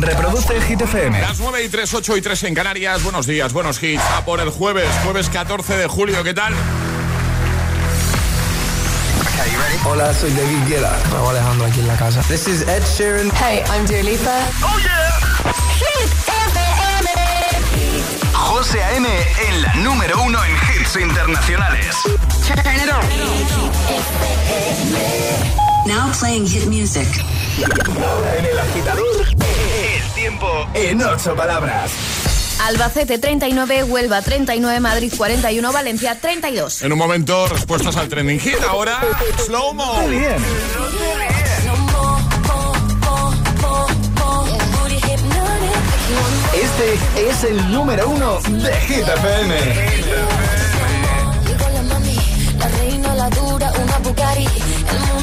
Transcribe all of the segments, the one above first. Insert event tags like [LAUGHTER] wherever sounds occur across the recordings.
Reproduce Hit FM. Las 9 y 3, 8 y 3 en Canarias. Buenos días, buenos hits. A por el jueves, jueves 14 de julio. ¿Qué tal? Hola, soy David Guetta. Me Alejandro aquí en la casa. This is Ed Sheeran. Hey, I'm Dua Lipa. Oh yeah. Hit FM. José A.M. en la número uno en hits internacionales. Turn it on. Now playing hit music. En el agitador, el tiempo en ocho palabras. Albacete 39, Huelva 39, Madrid 41, Valencia 32. En un momento, respuestas al trending hit. Ahora, slow mo. Bien. Este es el número uno de Hit FM. Llegó la mami, la reina, la dura, una Bugatti. El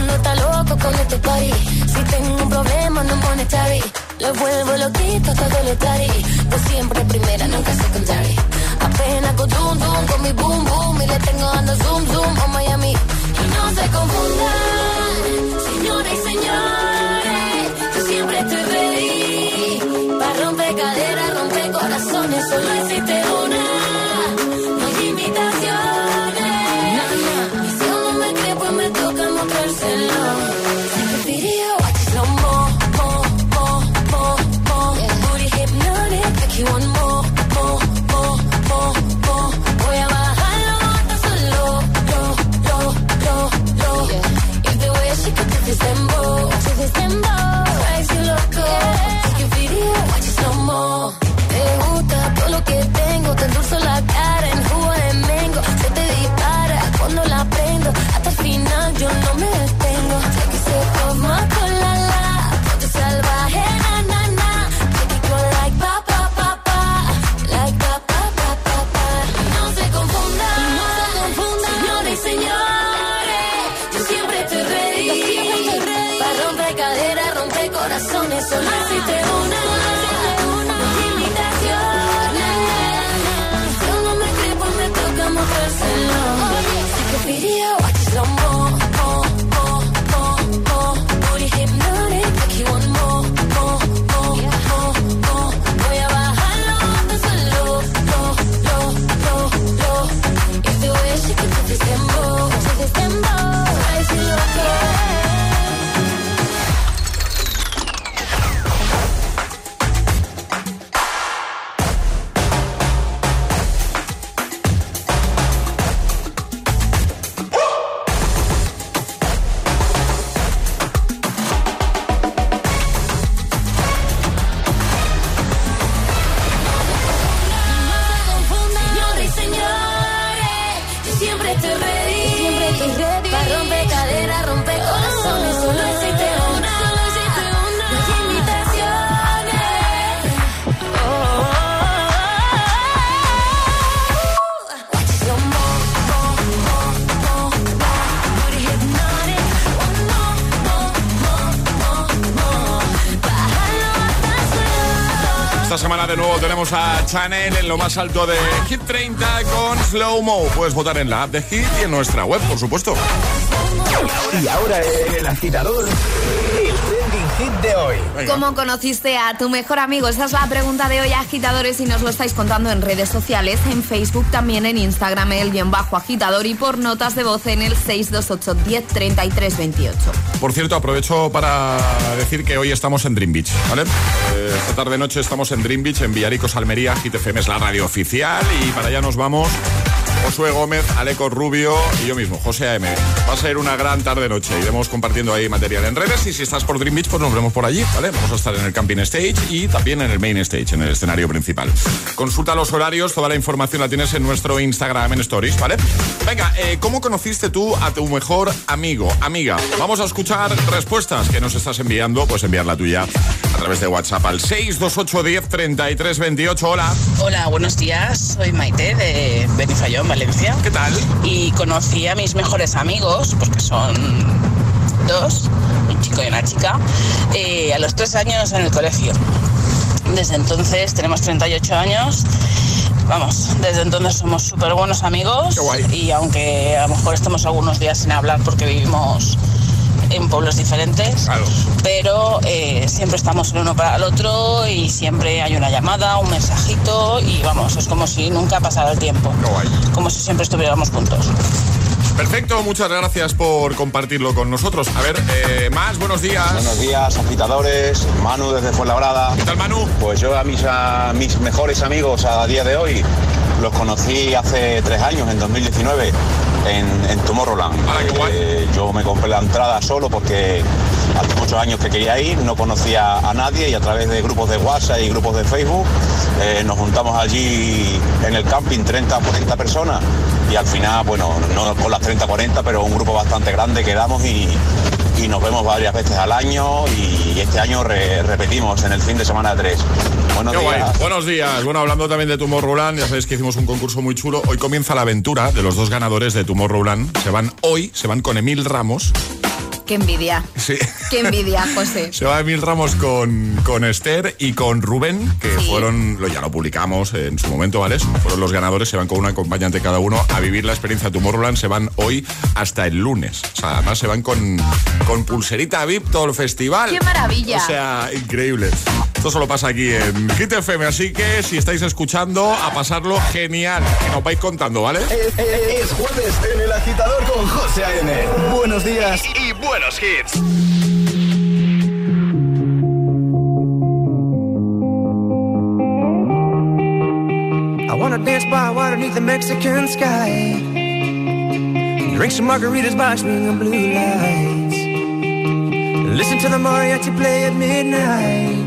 loco con este party. Si tengo un problema, no pone Chavi. Lo vuelvo loquito, todo lo tari. Pues siempre primera, nunca secondary. Apenas con zoom, zoom, con mi boom, boom. Y le tengo dando zoom, zoom a Miami. Y no se confundan, señores y señores. Yo siempre estoy ready. Para romper caderas, romper corazones, solo existe Esta semana de nuevo tenemos a Chanel en lo más alto de Hit 30 con Slow Mo. Puedes votar en la app de Hit y en nuestra web, por supuesto. Y ahora el agitador, hit de hoy. Venga. ¿Cómo conociste a tu mejor amigo? Esa es la pregunta de hoy, agitadores, y nos lo estáis contando en redes sociales, en Facebook, también en Instagram, el guion bajo agitador y por notas de voz en el 628 10 33 28. Por cierto, aprovecho para decir que hoy estamos en Dream Beach, ¿vale? Eh, esta tarde noche estamos en Dream Beach, en Villaricos, Almería. Hit FM es la radio oficial y para allá nos vamos. Josué Gómez, Aleco Rubio y yo mismo, José AM. Va a ser una gran tarde-noche. Iremos compartiendo ahí material en redes y si estás por Dream Beach, pues nos vemos por allí, ¿vale? Vamos a estar en el Camping Stage y también en el Main Stage, en el escenario principal. Consulta los horarios, toda la información la tienes en nuestro Instagram en Stories, ¿vale? Venga, eh, ¿cómo conociste tú a tu mejor amigo, amiga? Vamos a escuchar respuestas que nos estás enviando, pues enviar la tuya a través de WhatsApp al 628 10 33 28. Hola, Hola, buenos días. Soy Maite de Benifayón, Valencia. ¿qué tal? Y conocí a mis mejores amigos, porque son dos, un chico y una chica, eh, a los tres años en el colegio. Desde entonces tenemos 38 años. Vamos, desde entonces somos súper buenos amigos. Qué guay. Y aunque a lo mejor estamos algunos días sin hablar porque vivimos en pueblos diferentes, Claro. pero eh, siempre estamos el uno para el otro y siempre hay una llamada, un mensajito y vamos, es como si nunca pasara el tiempo, Qué guay. como si siempre estuviéramos juntos. Perfecto, muchas gracias por compartirlo con nosotros. A ver, eh, más, buenos días. Buenos días, agitadores. Manu desde Fuenlabrada. ¿Qué tal, Manu? Pues yo a mis, a mis mejores amigos a día de hoy los conocí hace tres años, en 2019, en, en Tomorrowland. Ah, qué guay. Eh, yo me compré la entrada solo porque hace muchos años que quería ir, no conocía a nadie y a través de grupos de WhatsApp y grupos de Facebook eh, nos juntamos allí en el camping 30 40 personas y al final, bueno, no con las 30 40, pero un grupo bastante grande quedamos y, y nos vemos varias veces al año y este año re- repetimos en el fin de semana 3. Buenos Qué guay. días. Buenos días. Bueno, hablando también de Tomorrowland, ya sabéis que hicimos un concurso muy chulo. Hoy comienza la aventura de los dos ganadores de Tomorrowland. Se van hoy, se van con Emil Ramos. Qué envidia. Sí. Qué envidia, José. Se va Emil Ramos con, con Esther y con Rubén, que Sí. fueron, lo, ya lo publicamos en su momento, ¿vale? Fueron los ganadores, se van con un acompañante cada uno a vivir la experiencia Tomorrowland, se van hoy hasta el lunes. O sea, además se van con, con pulserita VIP todo el festival. ¡Qué maravilla! O sea, increíble. Esto solo pasa aquí en Hit FM, así que si estáis escuchando, a pasarlo genial. Y nos vais contando, ¿vale? Es, es- es jueves en el agitador con José A.M. Buenos días y buenos hits. I wanna dance by water beneath the Mexican sky. Drink some margaritas by swinging blue lights. Listen to the mariachi play at midnight.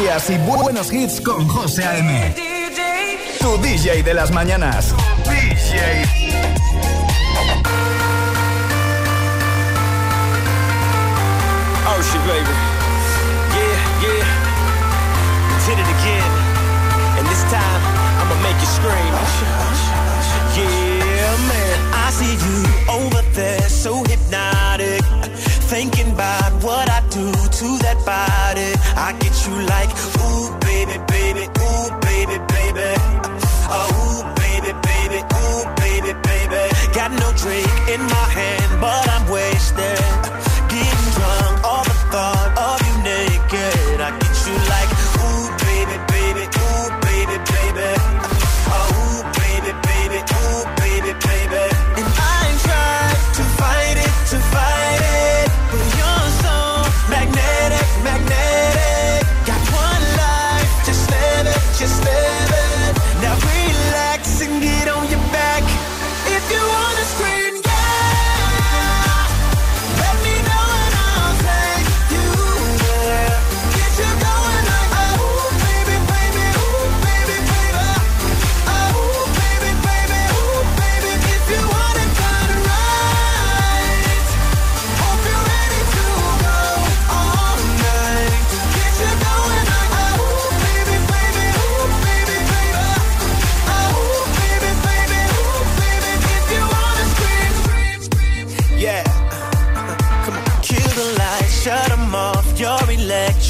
Buenos días y bu- buenos hits con José A.M. Tu DJ de las mañanas. DJ. Oh shit, baby. Yeah, yeah. Did it again. And this time, I'ma make you scream. Yeah, man. I see you over there, so hypnotic. Thinking about what I do to that body. I get you like, ooh, baby, baby, ooh, baby, baby. Oh, ooh, baby, baby, ooh, baby, baby. Got no drink in my hand, but I'm wasted.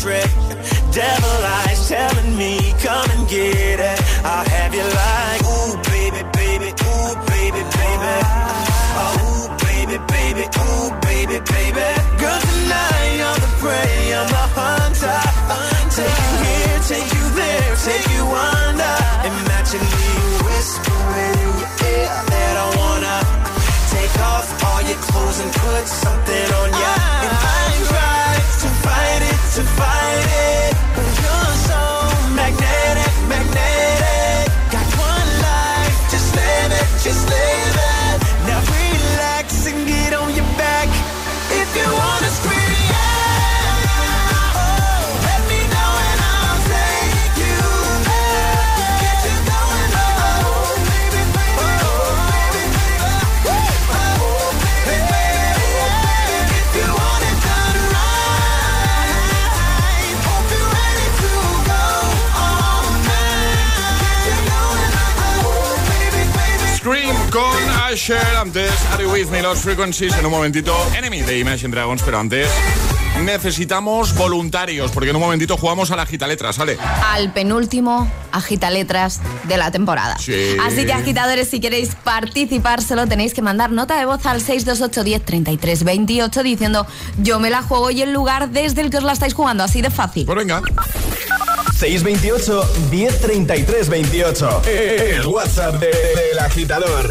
Trick. Devil eyes telling me, come and get it. I'll have you like, ooh, baby, baby, ooh, baby, baby. Oh, ooh, baby, baby, ooh, baby, baby. Girl, tonight I'm the prey, I'm the hunter. Take you here, take you there, take you under. Imagine me whispering in your ear that I wanna take off all your clothes and put something Asher. Antes, Are You With Me, Los Frequencies. En un momentito, Enemy de Imagine Dragons. Pero antes, necesitamos voluntarios. Porque en un momentito jugamos a la gita letra, ¿sale? Al penúltimo agita letras de la temporada. Sí. Así que agitadores, si queréis participar, solo tenéis que mandar nota de voz al 628 10 33 28 diciendo yo me la juego y el lugar desde el que os la estáis jugando. Así de fácil. Pues venga. 628 1033 28. El WhatsApp de- del agitador.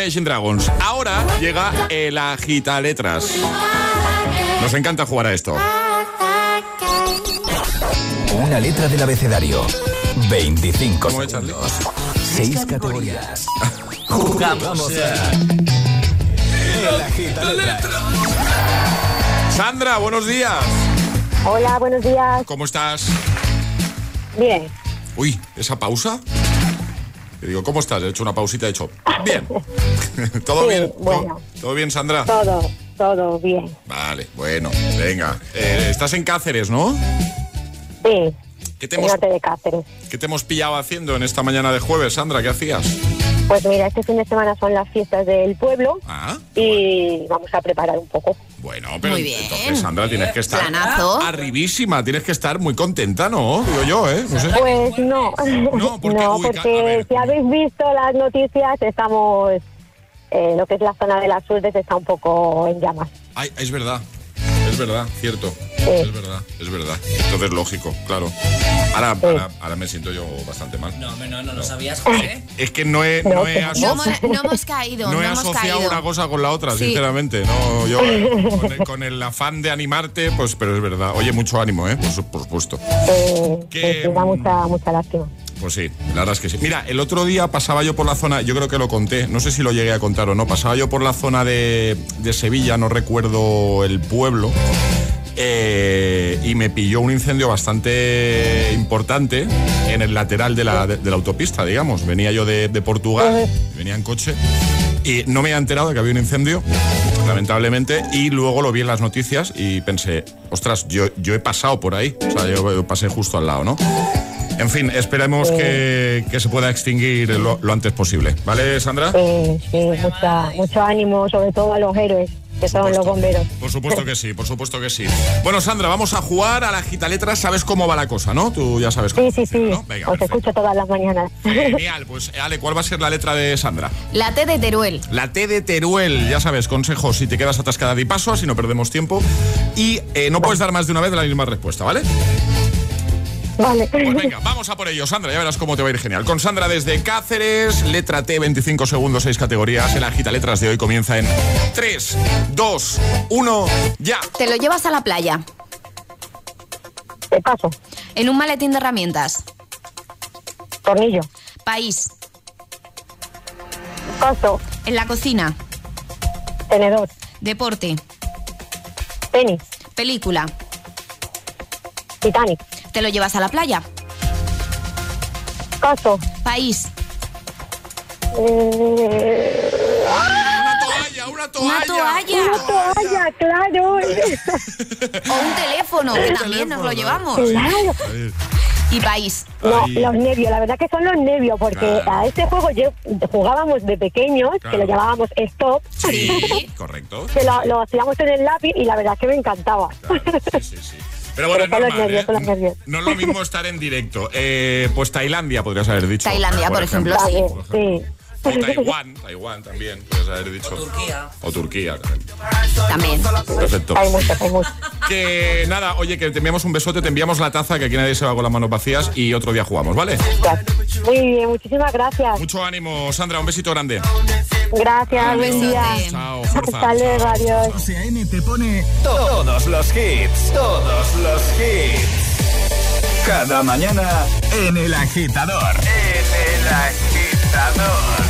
Imagine Dragons. Ahora llega el agita letras. Nos encanta jugar a esto. Una letra del abecedario. 25 ¿Cómo segundos. 6 categorías. [LAUGHS] Jugamos a... El agita letras. Sandra, buenos días. Hola, buenos días. ¿Cómo estás? Bien. Uy, ¿esa pausa? Te digo, ¿cómo estás? He hecho una pausita, he hecho. Bien. [LAUGHS] [LAUGHS] ¿Todo Sí, bien? bueno. ¿Todo, bien, Sandra? Todo, todo bien. Vale, bueno, venga. Eh, estás en Cáceres, ¿no? Sí. ¿Qué te, hemos, norte de Cáceres. qué te hemos pillado haciendo en esta mañana de jueves, Sandra? ¿Qué hacías? Pues mira, este fin de semana son las fiestas del pueblo Ah, y vamos a preparar un poco. bueno, pero Muy bien. entonces, Sandra, tienes que estar Planazo. arribísima, tienes que estar muy contenta, ¿no? Digo yo, ¿eh? No sé. Pues no, No, porque [LAUGHS] ver. si habéis visto las noticias, estamos, eh, lo que es la zona de las Urdes está un poco en llamas. Ay, es verdad. Es verdad, cierto. Sí. Es verdad, es verdad. Entonces, lógico, claro. Ahora, ahora, ahora me siento yo bastante mal. No, hombre, no, no lo sabías, José. [LAUGHS] Es que no he, No, no he No, aso- hemos- no hemos caído, no [LAUGHS] no, he hemos asociado caído. una cosa con la otra, Sí. sinceramente. No, yo [LAUGHS] con el, con el afán de animarte, pues, pero es verdad. Oye, mucho ánimo, ¿eh? Por, su- por supuesto. Eh, Que, da mucha, mucha lástima. Pues sí, la verdad es que sí. Mira, el otro día pasaba yo por la zona, yo creo que lo conté, no sé si lo llegué a contar o no, pasaba yo por la zona de, de Sevilla, no recuerdo el pueblo, eh, y me pilló un incendio bastante importante en el lateral de la, de- de la autopista, digamos. Venía yo de, de Portugal, venía en coche, y no me había enterado de que había un incendio, lamentablemente, y luego lo vi en las noticias y pensé, ostras, yo, yo he pasado por ahí, o sea, yo pasé justo al lado, ¿no? En fin, esperemos que, que se pueda extinguir lo, lo antes posible. ¿Vale, Sandra? Sí, sí, mucha, mucho ánimo, sobre todo a los héroes, que son los bomberos. Por supuesto que sí, por supuesto que sí. [LAUGHS] Bueno, Sandra, vamos a jugar a la gita letra. Sabes cómo va la cosa, ¿no? Tú ya sabes cómo. Sí, sí, sí. ¿no? Venga, Os perfecto. escucho todas las mañanas. [LAUGHS] Genial, pues Ale, ¿cuál va a ser la letra de Sandra? La T de Teruel. La T de Teruel, ya sabes, consejos si te quedas atascada di paso, así no perdemos tiempo. Y eh, no puedes dar más de una vez la misma respuesta, ¿vale? Vale. Pues venga, vamos a por ello, Sandra, ya verás cómo te va a ir genial. Con Sandra desde Cáceres, letra T, 25 segundos, 6 categorías. El agita letras de hoy comienza en 3, 2, 1, ya. Te lo llevas a la playa. Te paso. En un maletín de herramientas. Tornillo. País. Paso. En la cocina. Tenedor. Deporte. Tenis. Película. Titanic. Te lo llevas a la playa. Paso. País. Eh, Una toalla, una toalla. Una toalla. una toalla, claro. [LAUGHS] O un teléfono, que también nos lo llevamos. claro. Y país. No, los nervios, la verdad que son los nervios, porque Claro. a este juego yo- jugábamos de pequeños, Claro. que lo llamábamos stop, Sí, [LAUGHS] correcto. que lo, lo hacíamos en el lápiz y la verdad que me encantaba. Claro, sí, sí, sí. Pero bueno, Pero son es los normal, nervios, ¿eh? No es lo mismo estar en directo. Eh, pues Tailandia podrías haber dicho. Tailandia, por ejemplo, sí. Vale, Por sí. O Taiwán, Taiwán también, podrías haber dicho. Turquía. O Turquía. también. También. Perfecto. Hay muchos, hay muchos. Que nada, oye, que te enviamos un besote, te enviamos la taza, que aquí nadie se va con las manos vacías y otro día jugamos, ¿vale? Muy bien, muchísimas gracias. Mucho ánimo, Sandra, un besito grande. Gracias, buen día. Chao, fuerza. Hasta luego, adiós. José te pone todos los hits, todos los hits. Cada mañana en El Agitador. En El Agitador.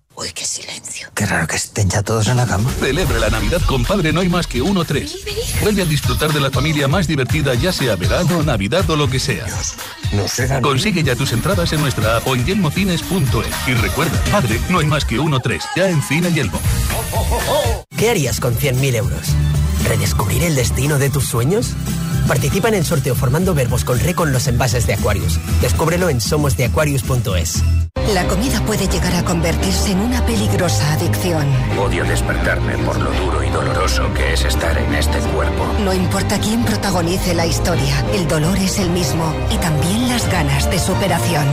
Uy, qué silencio. Qué raro que estén ya todos en la cama. Celebra la Navidad con Padre No hay más que uno tres. Vuelve a disfrutar de la familia más divertida, ya sea verano, Navidad o lo que sea. No será. Consigue ya tus entradas en nuestra app o en yelmocines.es. Y recuerda, Padre No hay más que uno tres. Ya en Cine Yelmo. ¿Qué harías con 100.000 euros? ¿Redescubrir el destino de tus sueños? Participa en el sorteo formando verbos con re con los envases de Aquarius. Descúbrelo en somosdeaquarius.es. La comida puede llegar a convertirse en una peligrosa adicción. Odio despertarme por lo duro y doloroso que es estar en este cuerpo. No importa quién protagonice la historia, el dolor es el mismo y también las ganas de superación.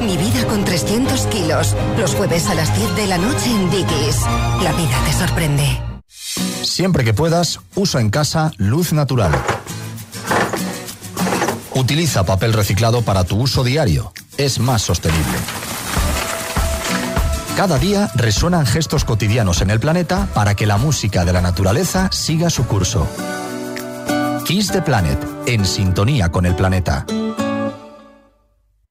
Mi vida con 300 kilos, los jueves a las 10 de la noche en Dickies. La vida te sorprende. Siempre que puedas, usa en casa luz natural. Utiliza papel reciclado para tu uso diario. Es más sostenible. Cada día resuenan gestos cotidianos en el planeta para que la música de la naturaleza siga su curso. Kiss the Planet, en sintonía con el planeta.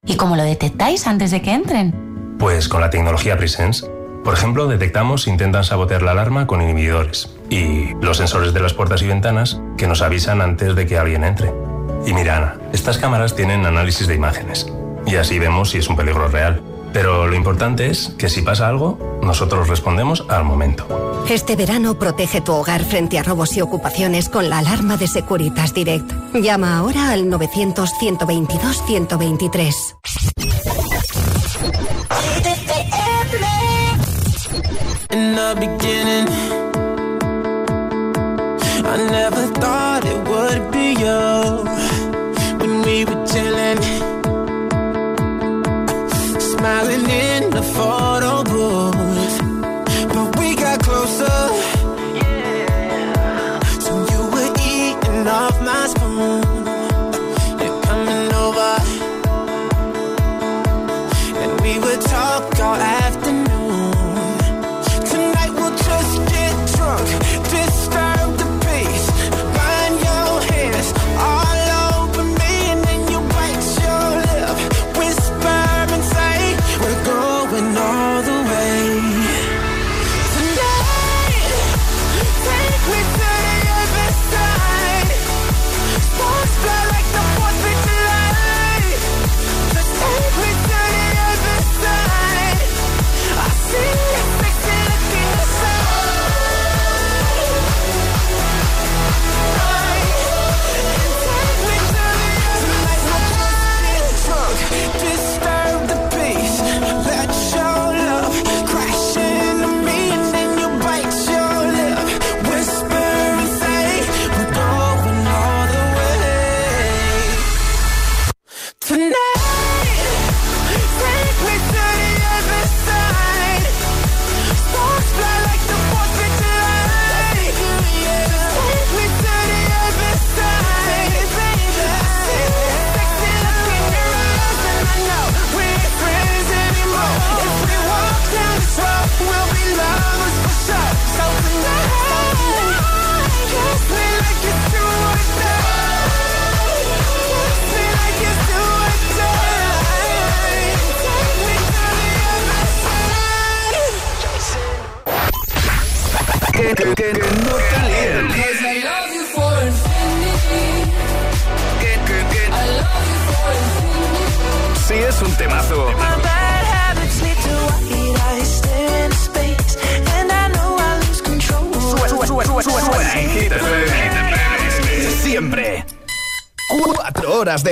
¿Y cómo lo detectáis antes de que entren? Pues con la tecnología Presence. Por ejemplo, detectamos si intentan sabotear la alarma con inhibidores y los sensores de las puertas y ventanas que nos avisan antes de que alguien entre. Y mira, Ana, estas cámaras tienen análisis de imágenes. Y así vemos si es un peligro real. Pero lo importante es que si pasa algo, nosotros respondemos al momento. Este verano protege tu hogar frente a robos y ocupaciones con la alarma de Securitas Direct. Llama ahora al 900-122-123. Fall.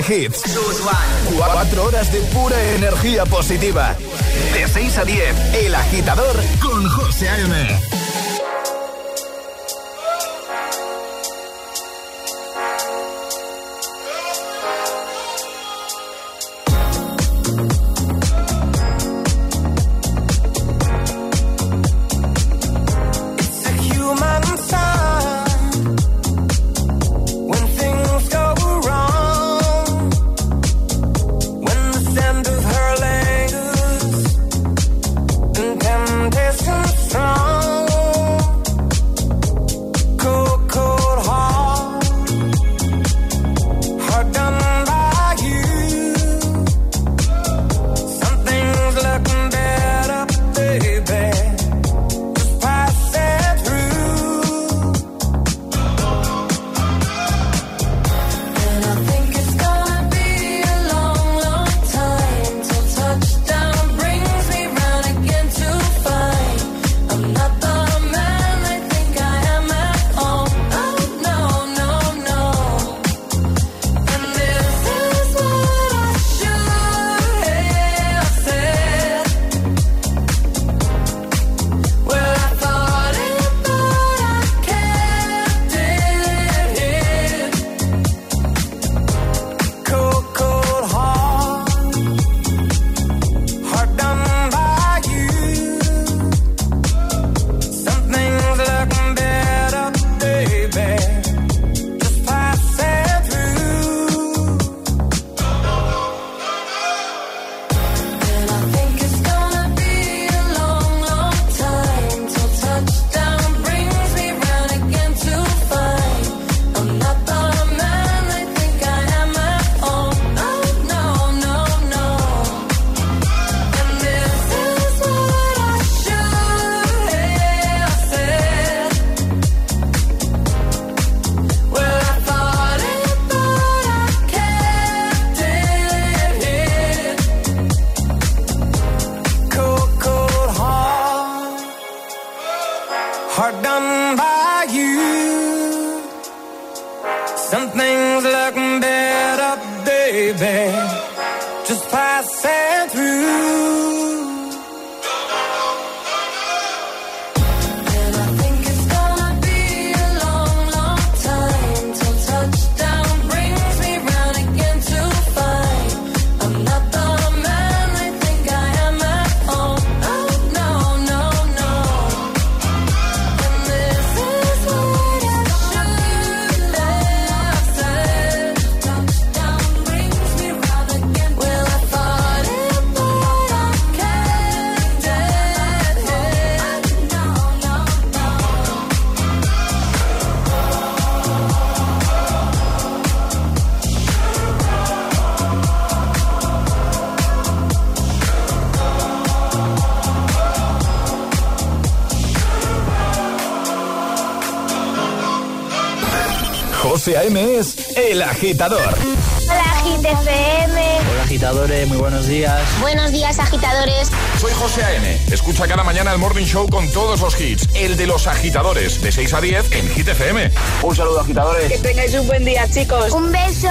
hits. are done by you. Some things look better, baby. Just pass it. Agitador. Hola, GTFM. Hola, agitadores, muy buenos días. Buenos días, agitadores. Soy José A.M. Escucha cada mañana el Morning Show con todos los hits. El de los agitadores, de 6 a 10 en Hit FM. Un saludo, agitadores. Que tengáis un buen día, chicos. Un beso.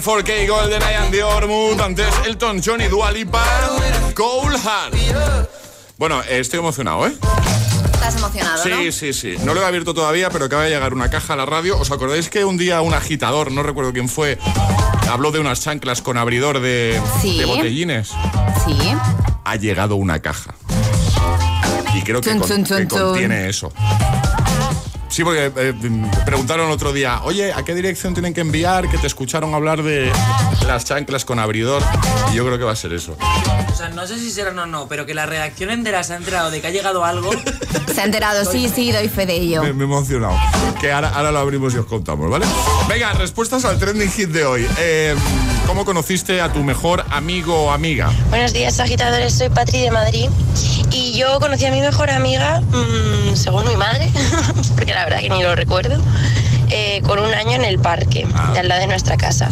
Try to 24K Golden Eye and the Ormond. Antes Elton John y Dua Lipa. Cold Hand. Bueno, estoy emocionado, ¿eh? Estás emocionado, Sí, ¿no? sí, sí. No lo he abierto todavía, pero acaba de llegar una caja a la radio. ¿Os acordáis que un día un agitador, no recuerdo quién fue, habló de unas chanclas con abridor de, Sí. de botellines? Sí. Ha llegado una caja. Y creo que, Tun, con- tun, que contiene eso. Sí, porque eh, mm, preguntaron otro día, oye, ¿a qué dirección tienen que enviar? Que te escucharon hablar de las chanclas con abridor. Y yo creo que va a ser eso. O sea, no sé si serán o no, pero que la redacción entera se ha enterado de que ha llegado algo. [LAUGHS] Se ha enterado, sí, sí, doy fe de ello. Me, me he emocionado. Que ahora, ahora lo abrimos y os contamos, ¿vale? Venga, respuestas al trending hit de hoy. Eh, ¿Cómo conociste a tu mejor amigo o amiga? Buenos días, agitadores. Soy Patri de Madrid y yo conocí a mi mejor amiga, mm, según mi madre, [LAUGHS] porque la verdad que ni lo recuerdo, eh, con un año en el parque, de al lado de nuestra casa.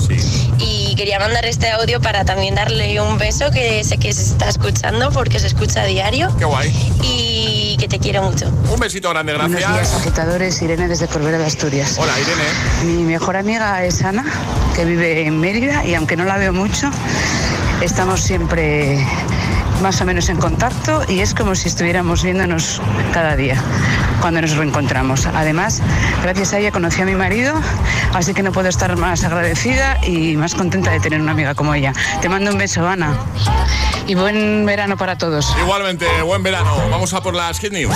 Y quería mandar este audio para también darle un beso que sé que se está escuchando porque se escucha a diario. Qué guay. Y que te quiero mucho. Un besito grande, Buenos días, gracias. agitadores. Irene desde Corbera de Asturias. Hola, Irene. Mi mejor amiga es Ana, que vive en Mérida y aunque no la veo mucho, estamos siempre más o menos en contacto y es como si estuviéramos viéndonos cada día cuando nos reencontramos. Además, gracias a ella conocí a mi marido, así que no puedo estar más agradecida y más contenta de tener una amiga como ella. Te mando un beso, Ana, y buen verano para todos. Igualmente, buen verano. Vamos a por las Hit News.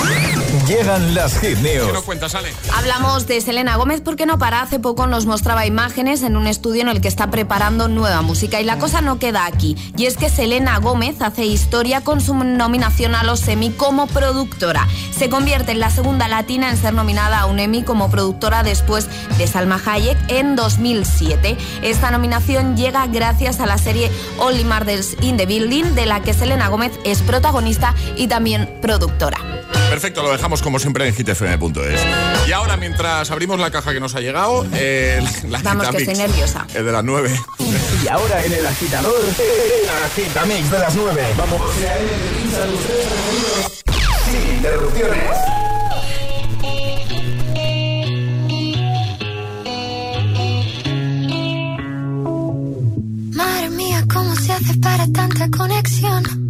Llegan las Hit ¿Qué News. nos cuentas, Ale? Hablamos de Selena Gómez porque no para. Hace poco nos mostraba imágenes en un estudio en el que está preparando nueva música. Y la cosa no queda aquí. Y es que Selena Gómez hace historia con su nominación a los Emmy como productora. Se convierte en la segunda latina en ser nominada a un Emmy como productora después de Salma Hayek en 2007. Esta nominación llega gracias a la serie Only Murders in the Building, de la que Selena Gómez es protagonista y también productora. Perfecto, lo dejamos como siempre en hitfm.es. Y ahora, mientras abrimos la caja que nos ha llegado, eh, la Vamos, que Gitamix, estoy nerviosa. El de las 9. Y ahora en el agitador, el agitamix de las 9. Vamos. Sin interrupciones. My para tanta conexión.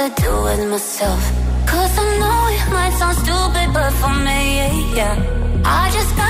to do with myself. Cause I know it might sound stupid, but for me, yeah. I just got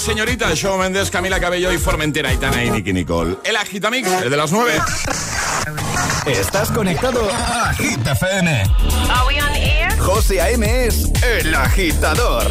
Señorita señoritas Joe Méndez, Camila Cabello y Formentera, Itana y Nicky Nicole. El Agitamix, de las 9. ¿Estás conectado a Agita FM? Are? José A.M. es el agitador.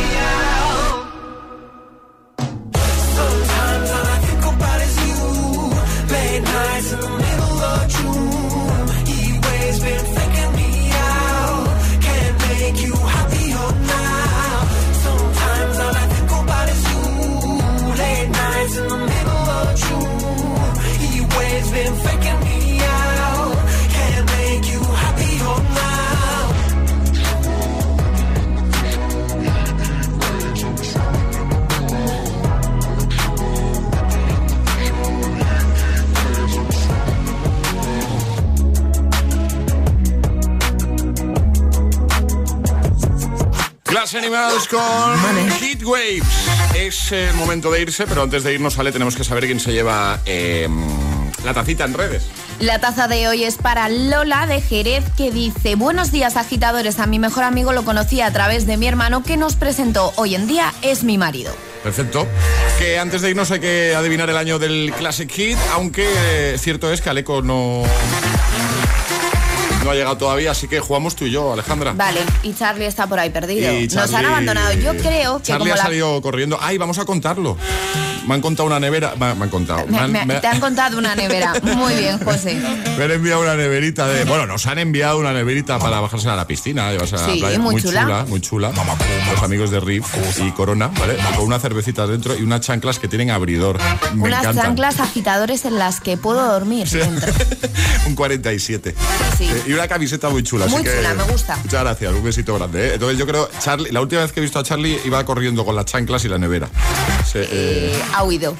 Clase Animals con Heat Waves. Es el momento de irse, pero antes de irnos, Ale, tenemos que saber quién se lleva eh, la tacita en redes. La taza de hoy es para Lola de Jerez que dice, buenos días agitadores, a mi mejor amigo lo conocí a través de mi hermano que nos presentó, hoy en día es mi marido. Perfecto. Que antes de irnos hay que adivinar el año del Classic Hit, aunque eh, cierto es que Aleco no, no ha llegado todavía, así que jugamos tú y yo, Alejandra. Vale, y Charlie está por ahí perdido. Y Nos han abandonado. Yo creo que Charlie como ha la... salido corriendo. Ay, vamos a contarlo. Me han contado una nevera. Me, me han contado. Me- Me han- me- me- te han contado una nevera. Muy bien, José. me han enviado una neverita de. Bueno, nos han enviado una neverita para bajarse a la piscina. llevarse a la playa. muy chula. Muy chula. Los amigos de Riff y Corona, ¿vale? Con una cervecita dentro y unas chanclas que tienen abridor. Me Unas encantan. chanclas agitadores en las que puedo dormir dentro. [LAUGHS] Un 47. Sí. Eh, y una camiseta muy chula. Muy así que- chula, me gusta. Muchas gracias, un besito grande. ¿eh? Entonces yo creo, Charlie, la última vez que he visto a Charlie iba corriendo con las chanclas y la nevera. Se, eh, Eh, ha huido.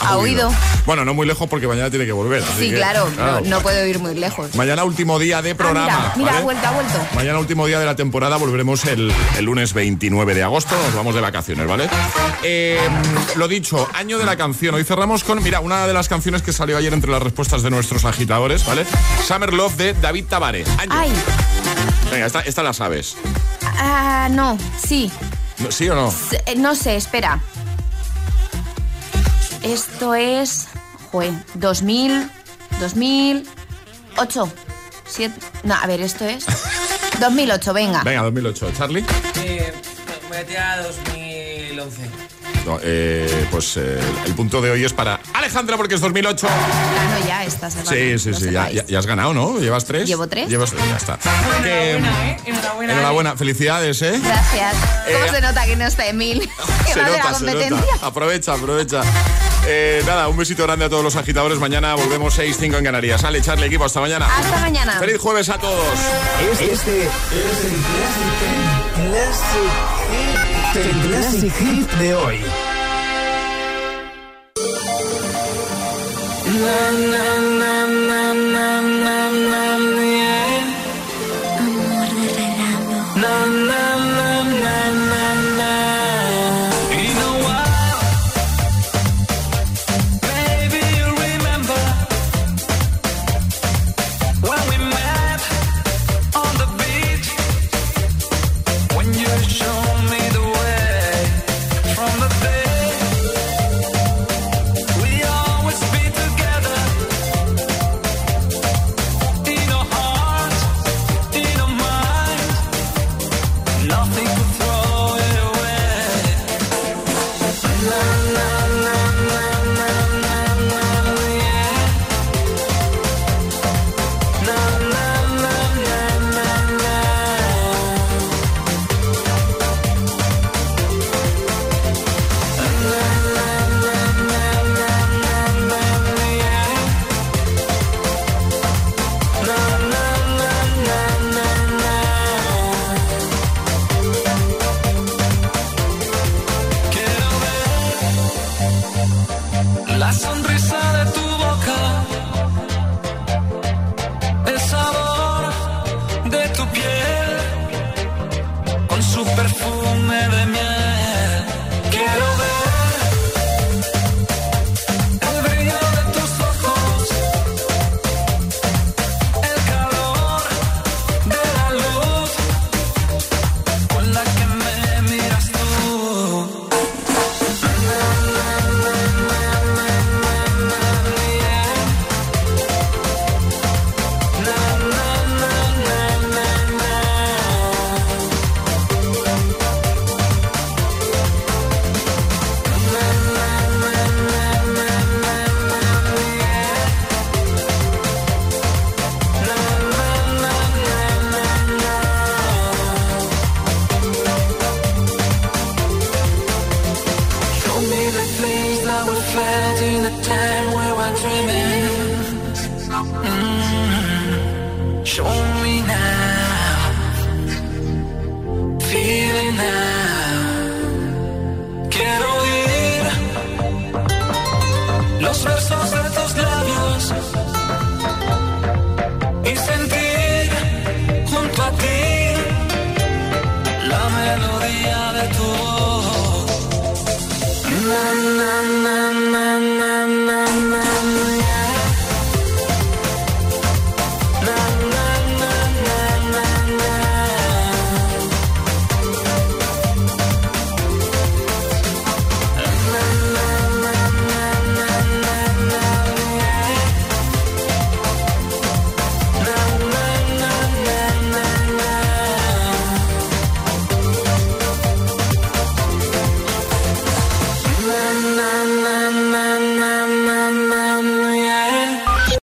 Ha huido. Bueno, no muy lejos porque mañana tiene que volver. así Sí, que, claro, No, no puedo ir muy lejos. Mañana último día de Ah, programa. mira, mira, ¿vale? ha vuelto, ha vuelto. Mañana último día de la temporada, volveremos el, el lunes 29 de agosto, nos vamos de vacaciones, ¿vale? Eh, lo dicho, año de la canción. Hoy cerramos con, mira, una de las canciones que salió ayer entre las respuestas de nuestros agitadores, ¿vale? Summer Love de David Tavares. Año. Ay, Venga, esta, esta la sabes. ah, no, sí. ¿No- ¿Sí o no? S- eh, No sé, espera. Esto es. Jue, 2000. 2008. Siete, no, a ver, esto es. 2008, venga. Venga, 2008. ¿Charlie? Eh, me voy a tirar a 2011. No, eh, pues eh, el punto de hoy es para Alejandra porque es 2008. Gano ya esta semana. Sí, sí, sí, ya, sepáis. ya- ya has ganado, ¿no? ¿Llevas tres? Llevo tres. Llevas tres, ya está. Enhorabuena, ¿eh? Enhorabuena. enhorabuena, felicidades, ¿eh? Gracias. ¿Cómo Eh, se nota que no está Emil? [LAUGHS] Se de la nota, se competencia. nota. Aprovecha, aprovecha. Eh, nada, un besito grande a todos los agitadores. Mañana volvemos 6-5 en Canarias. Sale, Charlie, equipo, hasta mañana. Hasta mañana. Feliz jueves a todos. Este es el Classic Hit. El Classic Hit de hoy. Na, na,